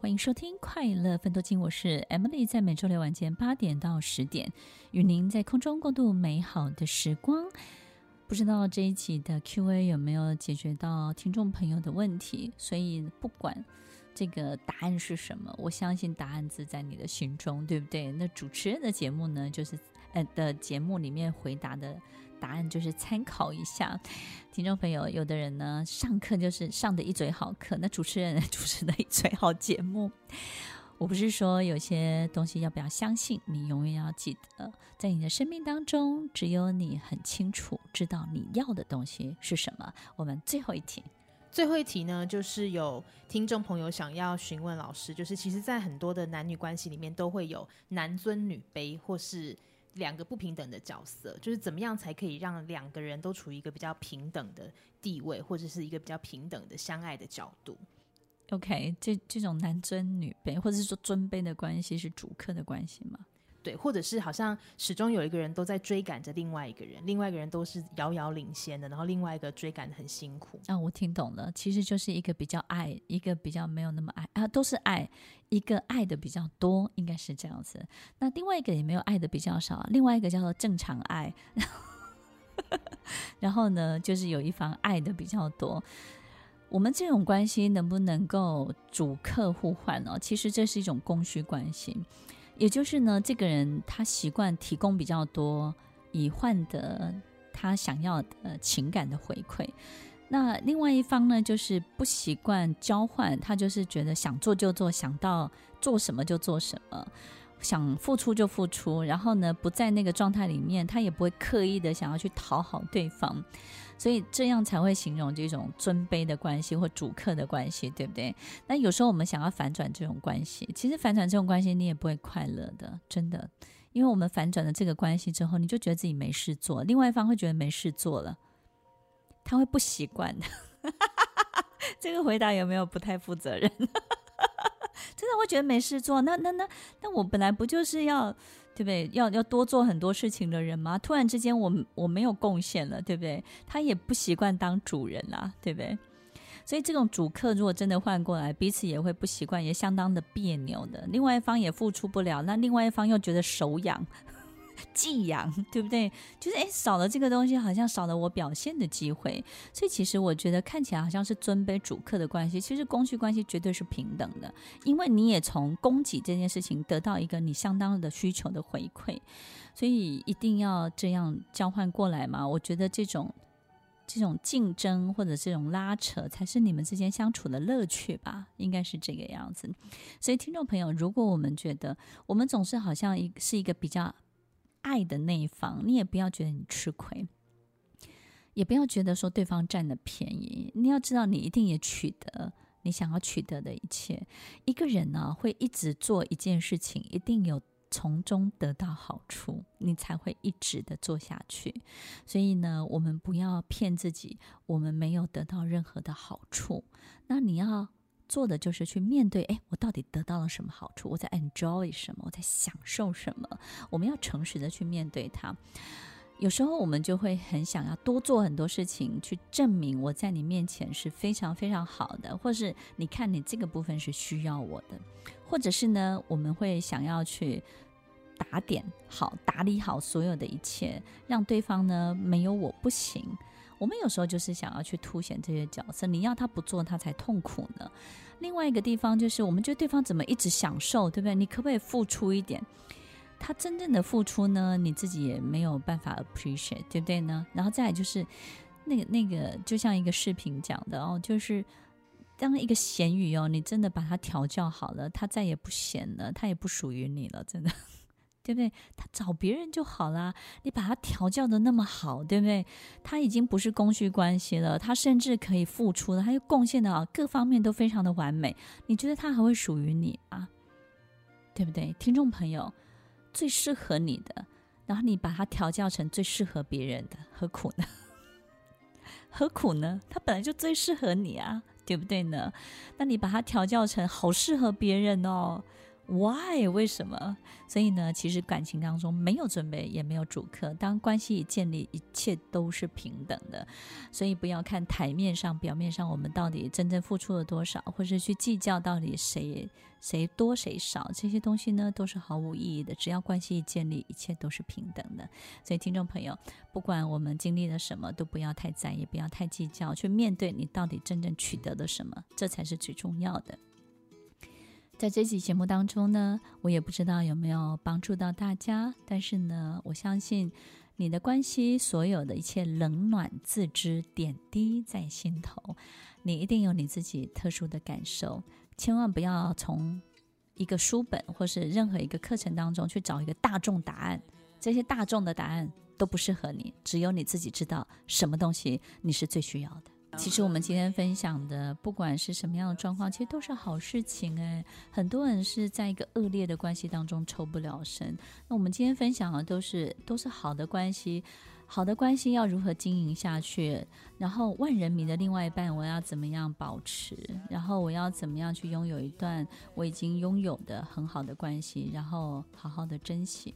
欢迎收听《快乐奋斗金》，我是 Emily，在每周六晚间八点到十点，与您在空中共度美好的时光。不知道这一期的 Q&A 有没有解决到听众朋友的问题？所以不管这个答案是什么，我相信答案自在你的心中，对不对？那主持人的节目呢，就是呃的节目里面回答的。答案就是参考一下，听众朋友，有的人呢上课就是上的一嘴好课，那主持人 主持的一嘴好节目。我不是说有些东西要不要相信，你永远要记得，在你的生命当中，只有你很清楚知道你要的东西是什么。我们最后一题，最后一题呢，就是有听众朋友想要询问老师，就是其实，在很多的男女关系里面，都会有男尊女卑，或是。两个不平等的角色，就是怎么样才可以让两个人都处于一个比较平等的地位，或者是一个比较平等的相爱的角度？OK，这这种男尊女卑，或者是说尊卑的关系，是主客的关系吗？对，或者是好像始终有一个人都在追赶着另外一个人，另外一个人都是遥遥领先的，然后另外一个追赶得很辛苦。啊，我听懂了，其实就是一个比较爱，一个比较没有那么爱啊，都是爱，一个爱的比较多，应该是这样子。那另外一个也没有爱的比较少，另外一个叫做正常爱。然后呢，就是有一方爱的比较多。我们这种关系能不能够主客互换呢？其实这是一种供需关系。也就是呢，这个人他习惯提供比较多，以换得他想要的情感的回馈。那另外一方呢，就是不习惯交换，他就是觉得想做就做，想到做什么就做什么，想付出就付出，然后呢，不在那个状态里面，他也不会刻意的想要去讨好对方。所以这样才会形容这种尊卑的关系或主客的关系，对不对？那有时候我们想要反转这种关系，其实反转这种关系你也不会快乐的，真的。因为我们反转了这个关系之后，你就觉得自己没事做，另外一方会觉得没事做了，他会不习惯的。这个回答有没有不太负责任？真的会觉得没事做，那那那那我本来不就是要。对不对？要要多做很多事情的人吗？突然之间我，我没有贡献了，对不对？他也不习惯当主人啦，对不对？所以这种主客如果真的换过来，彼此也会不习惯，也相当的别扭的。另外一方也付出不了，那另外一方又觉得手痒。寄养，对不对？就是诶，少了这个东西，好像少了我表现的机会。所以其实我觉得看起来好像是尊卑主客的关系，其实供需关系绝对是平等的，因为你也从供给这件事情得到一个你相当的需求的回馈，所以一定要这样交换过来嘛。我觉得这种这种竞争或者这种拉扯，才是你们之间相处的乐趣吧，应该是这个样子。所以听众朋友，如果我们觉得我们总是好像一是一个比较。爱的那一方，你也不要觉得你吃亏，也不要觉得说对方占了便宜。你要知道，你一定也取得你想要取得的一切。一个人呢，会一直做一件事情，一定有从中得到好处，你才会一直的做下去。所以呢，我们不要骗自己，我们没有得到任何的好处。那你要。做的就是去面对，哎，我到底得到了什么好处？我在 enjoy 什么？我在享受什么？我们要诚实的去面对它。有时候我们就会很想要多做很多事情，去证明我在你面前是非常非常好的，或是你看你这个部分是需要我的，或者是呢，我们会想要去打点好、打理好所有的一切，让对方呢没有我不行。我们有时候就是想要去凸显这些角色，你要他不做，他才痛苦呢。另外一个地方就是，我们觉得对方怎么一直享受，对不对？你可不可以付出一点？他真正的付出呢，你自己也没有办法 appreciate，对不对呢？然后再来就是，那个那个，就像一个视频讲的哦，就是当一个咸鱼哦，你真的把它调教好了，它再也不咸了，它也不属于你了，真的。对不对？他找别人就好啦。你把他调教的那么好，对不对？他已经不是供需关系了，他甚至可以付出了，他又贡献的啊，各方面都非常的完美。你觉得他还会属于你吗？对不对？听众朋友，最适合你的，然后你把他调教成最适合别人的，何苦呢？何苦呢？他本来就最适合你啊，对不对呢？那你把他调教成好适合别人哦。Why？为什么？所以呢，其实感情当中没有准备，也没有主客。当关系已建立，一切都是平等的。所以不要看台面上、表面上，我们到底真正付出了多少，或是去计较到底谁谁多谁少，这些东西呢，都是毫无意义的。只要关系已建立，一切都是平等的。所以，听众朋友，不管我们经历了什么，都不要太在意，不要太计较，去面对你到底真正取得了什么，这才是最重要的。在这期节目当中呢，我也不知道有没有帮助到大家，但是呢，我相信你的关系所有的一切冷暖自知，点滴在心头，你一定有你自己特殊的感受，千万不要从一个书本或是任何一个课程当中去找一个大众答案，这些大众的答案都不适合你，只有你自己知道什么东西你是最需要的。其实我们今天分享的，不管是什么样的状况，其实都是好事情哎。很多人是在一个恶劣的关系当中抽不了身，那我们今天分享的都是都是好的关系，好的关系要如何经营下去？然后万人迷的另外一半，我要怎么样保持？然后我要怎么样去拥有一段我已经拥有的很好的关系？然后好好的珍惜。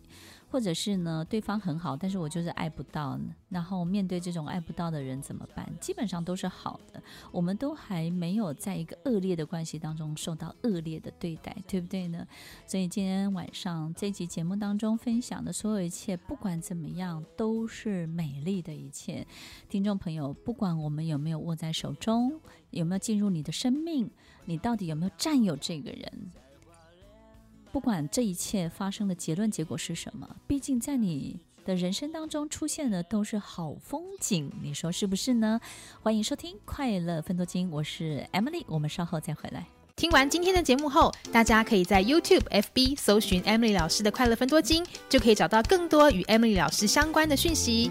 或者是呢，对方很好，但是我就是爱不到呢。然后面对这种爱不到的人怎么办？基本上都是好的，我们都还没有在一个恶劣的关系当中受到恶劣的对待，对不对呢？所以今天晚上这期节目当中分享的所有一切，不管怎么样，都是美丽的一切。听众朋友，不不管我们有没有握在手中，有没有进入你的生命，你到底有没有占有这个人？不管这一切发生的结论结果是什么，毕竟在你的人生当中出现的都是好风景，你说是不是呢？欢迎收听《快乐分多金》，我是 Emily，我们稍后再回来。听完今天的节目后，大家可以在 YouTube、FB 搜寻 Emily 老师的《快乐分多金》，就可以找到更多与 Emily 老师相关的讯息。